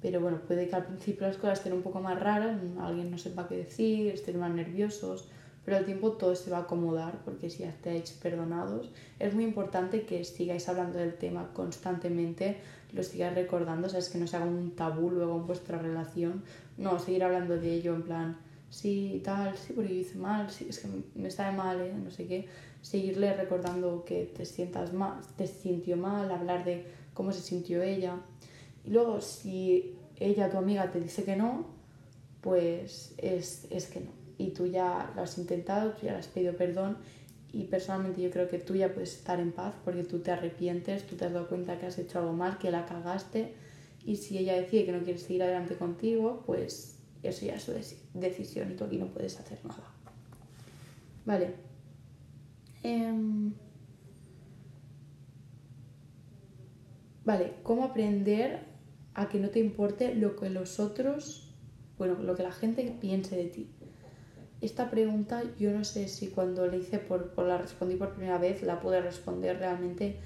Pero bueno, puede que al principio las cosas estén un poco más raras, alguien no sepa qué decir, estén más nerviosos pero al tiempo todo se va a acomodar porque si ya estáis perdonados, es muy importante que sigáis hablando del tema constantemente, lo sigáis recordando, sabes que no se haga un tabú luego en vuestra relación, no, seguir hablando de ello en plan, sí, tal, sí, porque yo hice mal, sí, es que me está mal, ¿eh? no sé qué, seguirle recordando que te sientas mal, te sintió mal, hablar de cómo se sintió ella. Y luego, si ella, tu amiga, te dice que no, pues es, es que no y tú ya lo has intentado, tú ya le has pedido perdón y personalmente yo creo que tú ya puedes estar en paz porque tú te arrepientes, tú te has dado cuenta que has hecho algo mal, que la cagaste y si ella decide que no quiere seguir adelante contigo, pues eso ya es su decisión y tú aquí no puedes hacer nada. Vale. Em, vale, ¿cómo aprender a que no te importe lo que los otros, bueno, lo que la gente piense de ti? Esta pregunta yo no sé si cuando le hice por, la respondí por primera vez la pude responder realmente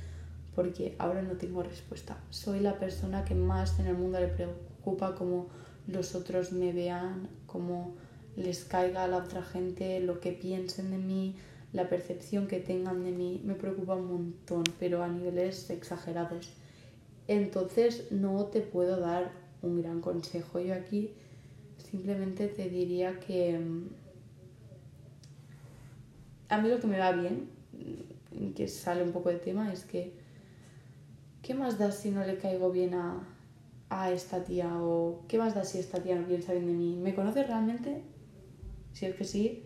porque ahora no tengo respuesta. Soy la persona que más en el mundo le preocupa como los otros me vean, cómo les caiga a la otra gente, lo que piensen de mí, la percepción que tengan de mí, me preocupa un montón, pero a niveles exagerados. Entonces no te puedo dar un gran consejo. Yo aquí simplemente te diría que mm, a mí lo que me va bien, que sale un poco de tema, es que ¿qué más da si no le caigo bien a, a esta tía? ¿O qué más da si esta tía no piensa bien de mí? ¿Me conoce realmente? Si es que sí,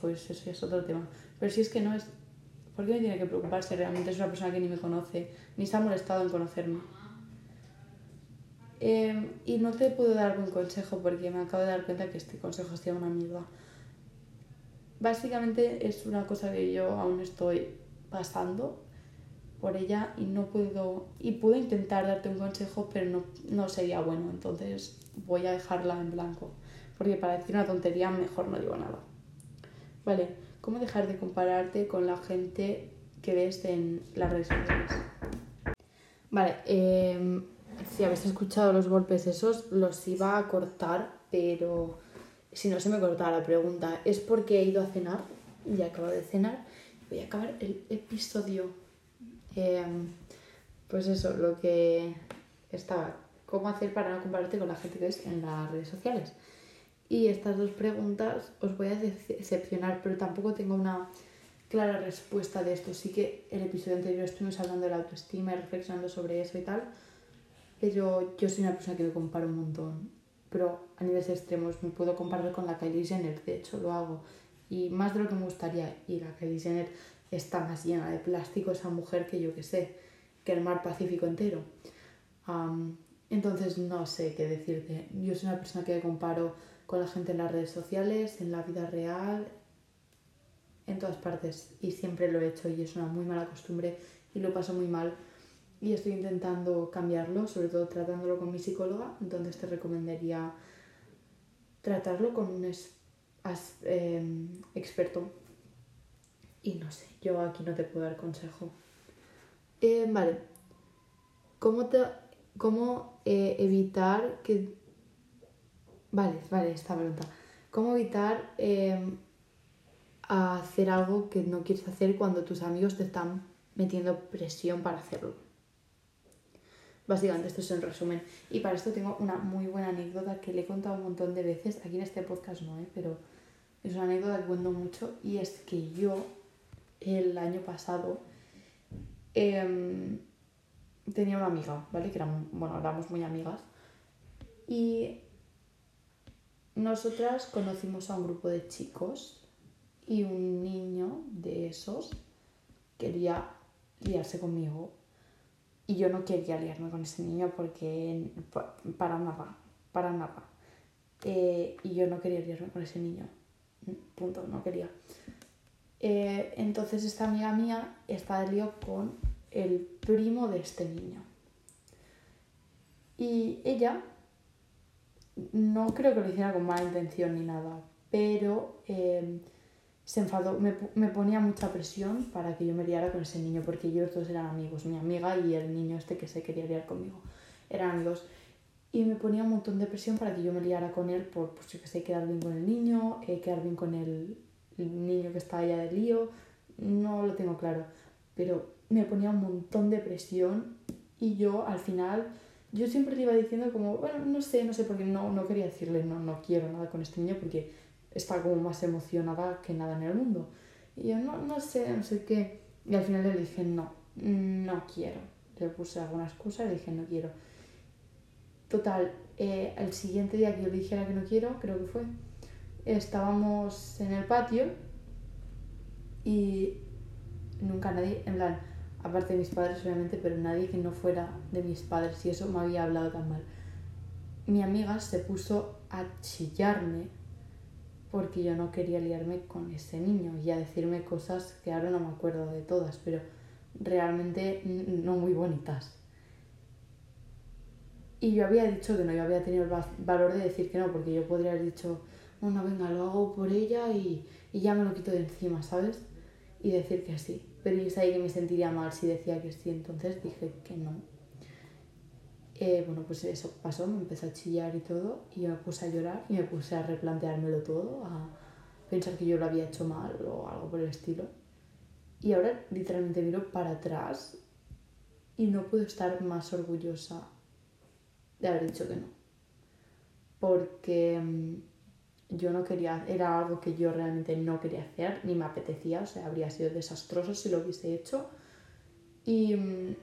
pues eso es otro tema. Pero si es que no es... ¿Por qué me tiene que preocupar si realmente es una persona que ni me conoce, ni se ha molestado en conocerme? Em, y no te puedo dar un consejo porque me acabo de dar cuenta que este consejo ha sido una mierda. Básicamente es una cosa que yo aún estoy pasando por ella y no puedo y puedo intentar darte un consejo pero no, no sería bueno. Entonces voy a dejarla en blanco porque para decir una tontería mejor no digo nada. Vale cómo dejar de compararte con la gente que ves en las redes sociales vale eh, si habéis escuchado los golpes esos, los iba a cortar, pero si no se me corta la pregunta, es porque he ido a cenar, y acabo de cenar, voy a acabar el episodio. Em, pues eso, lo que estaba, ¿cómo hacer para no compararte con la gente que es en las redes sociales? Y estas dos preguntas os voy a decepcionar, pero tampoco tengo una clara respuesta de esto. Sí que el episodio anterior estuvimos hablando de la autoestima y reflexionando sobre eso y tal pero yo soy una persona que me comparo un montón. Pero a niveles extremos me puedo comparar con la Kylie Jenner, de hecho lo hago. Y más de lo que me gustaría. Y la Kylie Jenner está más llena de plástico esa mujer que yo que sé, que el mar Pacífico entero. entonces no sé qué decirte. Yo soy una persona que comparo con la gente en las redes sociales, en la vida real, en todas partes. Y siempre lo he hecho y es una muy mala costumbre y lo paso muy mal y estoy intentando cambiarlo, sobre todo tratándolo con mi psicóloga, entonces te recomendaría tratarlo con un em, experto. Y no sé, yo aquí no te puedo dar consejo. Eh, vale, ¿cómo, te, cómo eh, evitar que... Vale, vale, esta pregunta. ¿Cómo evitar em, hacer algo que no quieres hacer cuando tus amigos te están metiendo presión para hacerlo? Básicamente esto es en resumen. Y para esto tengo una muy buena anécdota que le he contado un montón de veces. Aquí en este podcast no, ¿eh? pero es una anécdota que cuento mucho. Y es que yo el año pasado em, tenía una amiga, ¿vale? Que bueno, éramos muy amigas. Y nosotras conocimos a un grupo de chicos y un niño de esos quería liarse conmigo y yo no quería liarme con ese niño porque para nada, para nada. Eh, y yo no quería liarme con ese niño. Punto, no quería. Eh, entonces esta amiga mía está de lío con el primo de este niño. Y ella, no creo que lo hiciera con mala intención ni nada, pero eh, se enfadó, me, me, ponía mucha presión para que yo me liara con ese niño, porque ellos dos eran amigos, mi amiga y el niño este que se quería liar conmigo, eran amigos. Y me ponía un montón de presión para que yo me liara con él por, pues que sé, quedar bien con el niño, eh, quedar bien con el, niño que está allá de lío, no lo tengo claro, pero me ponía un montón de presión y yo al final, yo siempre le iba diciendo como, bueno, no sé, no sé, porque no, no quería decirle, no, no quiero nada con este niño porque está como más emocionada que nada en el mundo. Y yo, no, no sé, no sé qué. Y al final le dije, no, no quiero. Le puse alguna excusa y le dije, no quiero. Total, eh, el siguiente día que yo le dijera que no quiero, creo que fue, estábamos en el patio y nunca nadie, en plan, aparte de mis padres obviamente, pero nadie que no fuera de mis padres y eso me había hablado tan mal. Mi amiga se puso a chillarme porque yo no quería liarme con ese niño y a decirme cosas que ahora no me acuerdo de todas, pero realmente no muy bonitas. Y yo había dicho que no, yo había tenido el valor de decir que no, porque yo podría haber dicho, bueno, venga, lo hago por ella y, y ya me lo quito de encima, ¿sabes? Y decir que sí. Pero yo sabía que me sentiría mal si decía que sí, entonces dije que no. Eh, bueno, pues eso pasó, me empezó a chillar y todo, y me puse a llorar y me puse a replanteármelo todo, a pensar que yo lo había hecho mal o algo por el estilo. Y ahora literalmente miro para atrás y no puedo estar más orgullosa de haber dicho que no. Porque mm, yo no quería, era algo que yo realmente no quería hacer, ni me apetecía, o sea, habría sido desastroso si lo hubiese hecho. Y mm,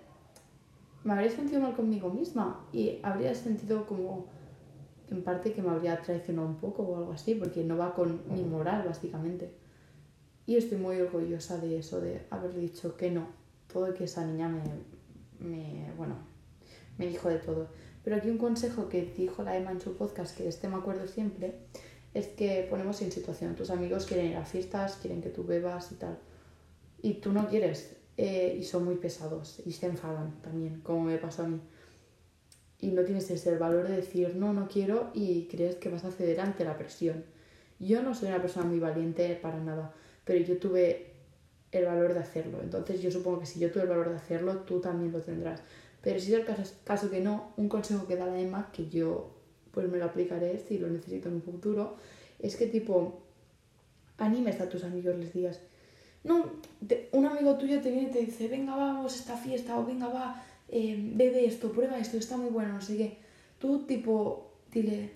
me habría sentido mal conmigo misma y habría sentido como en parte que me habría traicionado un poco o algo así, porque no va con mi moral, básicamente. Y estoy muy orgullosa de eso, de haber dicho que no. Todo que esa niña me, me, bueno, me dijo de todo. Pero aquí un consejo que dijo la Emma en su podcast, que este me acuerdo siempre, es que ponemos en situación. Tus amigos quieren ir a fiestas, quieren que tú bebas y tal. Y tú no quieres. Eh, y son muy pesados y se enfadan también, como me pasó a mí. Y no tienes ese valor de decir no, no quiero y crees que vas a ceder ante la presión. Yo no soy una persona muy valiente para nada, pero yo tuve el valor de hacerlo. Entonces yo supongo que si yo tuve el valor de hacerlo, tú también lo tendrás. Pero si es el caso, caso que no, un consejo que da la Emma, que yo pues me lo aplicaré si lo necesito en un futuro, es que tipo, animes a tus amigos, les digas, no, un amigo tuyo te viene y te dice, venga, vamos a esta fiesta, o venga, va, eh, bebe esto, prueba esto, está muy bueno, no sé qué. Tú, tipo, dile,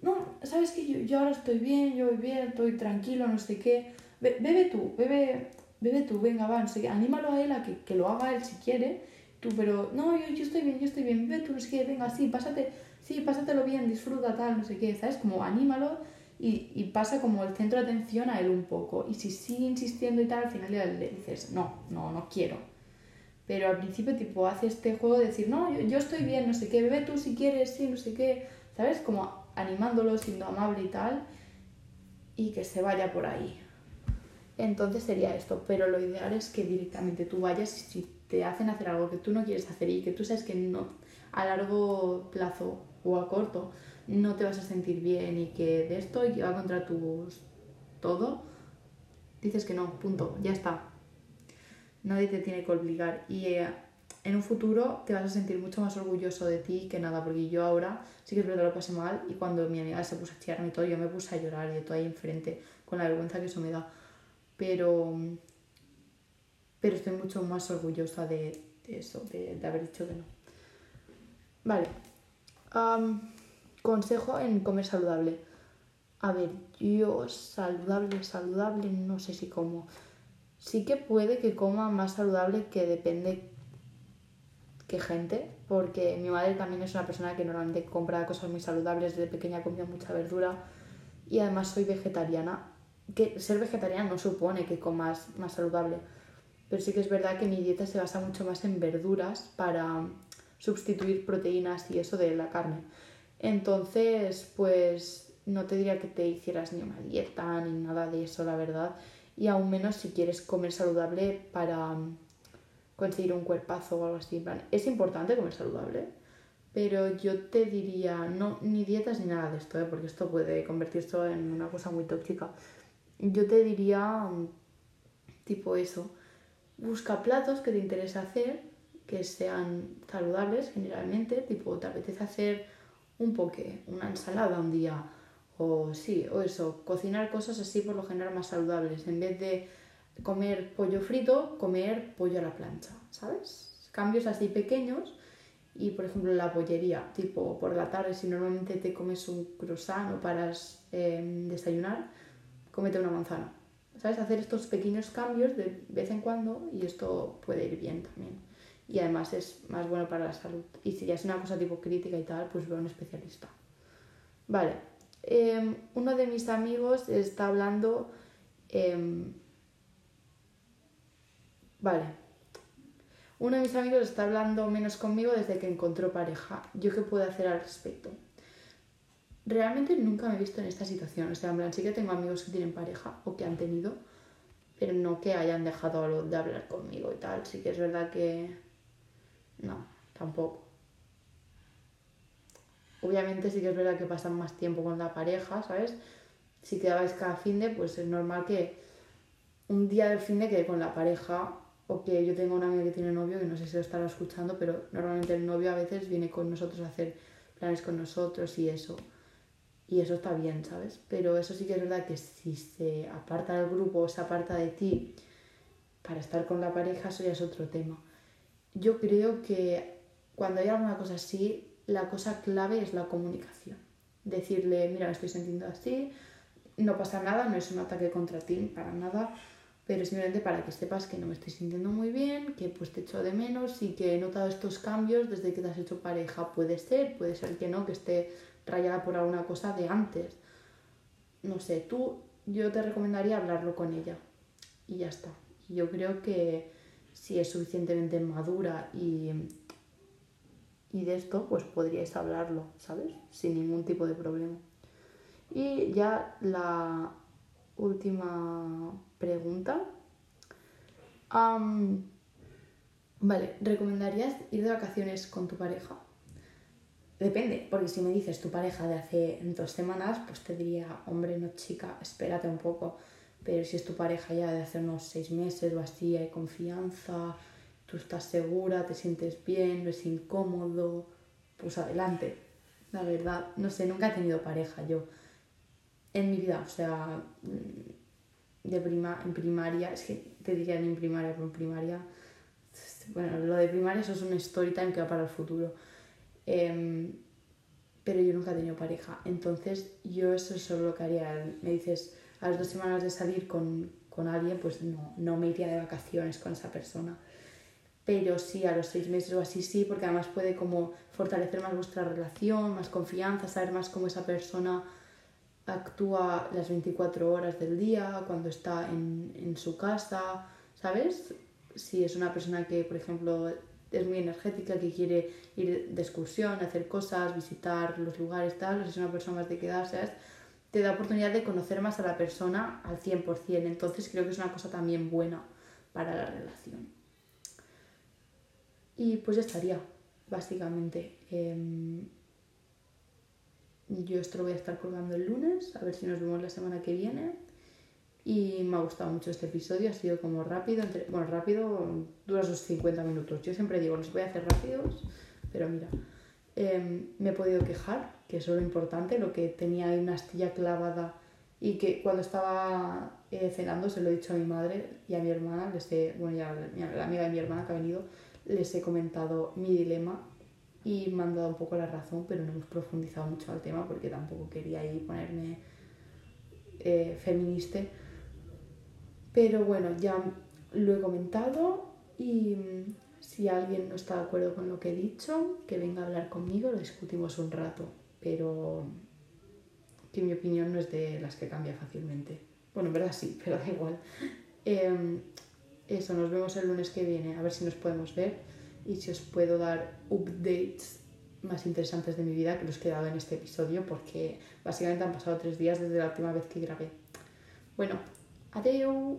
no, sabes que yo, yo ahora estoy bien, yo voy bien, estoy tranquilo, no sé qué. bebe tú, bebe, bebe tú, venga, va, no sé qué. Anímalo a él a que, que lo haga él si quiere. Tú, pero, no, yo, yo estoy bien, yo estoy bien, bebe tú, no sé qué, venga, sí, pásate, sí, pásatelo bien, disfruta tal, no sé qué, ¿sabes? Como anímalo y, y, pasa como el centro de atención a él un poco. Y si sigue insistiendo y tal, al final le dices, no, no, no quiero. Pero al principio, tipo, hace este juego de decir, no, yo, yo estoy bien, no sé qué, bebe tú si quieres, sí, no sé qué, ¿sabes? Como animándolo, siendo amable y tal, y que se vaya por ahí. Entonces sería esto, pero lo ideal es que directamente tú vayas y si te hacen hacer algo que tú no quieres hacer y que tú sabes que no a largo plazo o a corto no te vas a sentir bien y que de esto y que va contra tus todo, dices que no, punto, ya está. Nadie te tiene que obligar y eh, en un futuro te vas a sentir mucho más orgulloso de ti que nada, porque yo ahora sí que es verdad lo pasé mal y cuando mi amiga se puso a chillarme y todo, yo me puse a llorar y todo ahí enfrente con la vergüenza que eso me da. Pero, pero estoy mucho más orgullosa de, eso, de, haber dicho que no. Vale consejo en comer saludable. A ver, yo saludable, saludable, no sé si como. Sí que puede que coma más saludable que depende qué gente, porque mi madre también es una persona que normalmente compra cosas muy saludables, desde pequeña comía mucha verdura y además soy vegetariana. Que ser vegetariana no supone que comas más saludable, pero sí que es verdad que mi dieta se basa mucho más en verduras para sustituir proteínas y eso de la carne. Entonces, pues no te diría que te hicieras ni una dieta ni nada de eso, la verdad. Y aún menos si quieres comer saludable para mm, conseguir un cuerpazo o algo así. Es importante comer saludable, pero yo te diría, no, ni dietas ni nada de esto, ¿eh? porque esto puede convertirse en una cosa muy tóxica. Yo te diría, mm, tipo eso, busca platos que te interese hacer, que sean saludables generalmente, tipo te apetece hacer un poke, una ensalada un día, o sí, o eso, cocinar cosas así por lo general más saludables, en vez de comer pollo frito, comer pollo a la plancha, ¿sabes? Cambios así pequeños y por ejemplo la pollería, tipo por la tarde si normalmente te comes un croissant o paras eh, desayunar, cómete una manzana. ¿Sabes? Hacer estos pequeños cambios de vez en cuando y esto puede ir bien también y además es más bueno para la salud. Y si ya es una cosa tipo crítica y tal, pues veo a un especialista. Vale, em, uno de mis amigos está hablando... Em, vale, uno de mis amigos está hablando menos conmigo desde que encontró pareja. ¿Yo qué puedo hacer al respecto? Realmente nunca me he visto en esta situación. O sea, en plan, sí que tengo amigos que tienen pareja o que han tenido, pero no que hayan dejado de hablar conmigo y tal. Sí que es verdad que no, tampoco. Obviamente sí que es verdad que pasan más tiempo con la pareja, ¿sabes? Si quedabais cada fin de, pues es normal que un día del fin de quede con la pareja O que yo tengo una amiga que tiene novio, que no sé si lo estará escuchando, pero normalmente el novio a veces viene con nosotros a hacer planes con nosotros y eso. Y eso está bien, ¿sabes? Pero eso sí que es verdad que si se aparta del grupo o se aparta de ti para estar con la pareja, eso ya es otro tema. Yo creo que cuando hay alguna cosa así, la cosa clave es la comunicación. Decirle, mira, me estoy sintiendo así, no pasa nada, no es un ataque contra ti, para nada, pero simplemente para que sepas que no me estoy sintiendo muy bien, que pues te echo de menos y que he notado estos cambios desde que te has hecho pareja. Puede ser, puede ser que no, que esté rayada por alguna cosa de antes. No sé, tú, yo te recomendaría hablarlo con ella y ya está. Yo creo que si es suficientemente madura y, y de esto, pues podríais hablarlo, ¿sabes? Sin ningún tipo de problema. Y ya la última pregunta. vale, ¿recomendarías ir de vacaciones con tu pareja? Depende, porque si me dices tu pareja de hace dos semanas, pues te diría, hombre, no chica, espérate un poco. Pero si es tu pareja ya de hace unos seis meses o así, hay confianza, tú estás segura, te sientes bien, no es incómodo, pues adelante. La verdad, no sé, nunca he tenido pareja yo en mi vida, o sea, de prima, en primaria, es que te diría en primaria, pero en primaria, bueno, lo de primaria eso es un story time que va para el futuro. Em, pero yo nunca he tenido pareja, entonces yo eso es solo lo que haría. Me dices, a las dos semanas de salir con, con alguien, pues no, no me iría de vacaciones con esa persona. Pero sí, a los seis meses o así sí, porque además puede como fortalecer más vuestra relación, más confianza, saber más cómo esa persona actúa las 24 horas del día, cuando está en, en su casa, ¿sabes? Si es una persona que, por ejemplo, es muy energética, que quiere ir de excursión, hacer cosas, visitar los lugares, tal, o si es una persona más de quedarse, te da oportunidad de conocer más a la persona al 100%. Entonces creo que es una cosa también buena para la relación. Y pues ya estaría, básicamente. Em, yo esto lo voy a estar colgando el lunes, a ver si nos vemos la semana que viene. Y me ha gustado mucho este episodio, ha sido como rápido, bueno, rápido, dura sus 50 minutos. Yo siempre digo, los voy a hacer rápidos, pero mira, em, me he podido quejar, que eso es lo importante, lo que tenía ahí una astilla clavada y que cuando estaba eh, cenando se lo he dicho a mi madre y a mi hermana, les he, bueno, ya la amiga de mi hermana que ha venido, les he comentado mi dilema y me han dado un poco la razón, pero no hemos profundizado mucho al tema porque tampoco quería ahí ponerme eh, feminista. Pero bueno, ya lo he comentado y mm, si alguien no está de acuerdo con lo que he dicho, que venga a hablar conmigo, lo discutimos un rato, pero que mi opinión no es de las que cambia fácilmente. Bueno, en verdad sí, pero da igual. Em, eso, nos vemos el lunes que viene, a ver si nos podemos ver y si os puedo dar updates más interesantes de mi vida que los he dado en este episodio porque básicamente han pasado tres días desde la última vez que grabé. Bueno, adiós.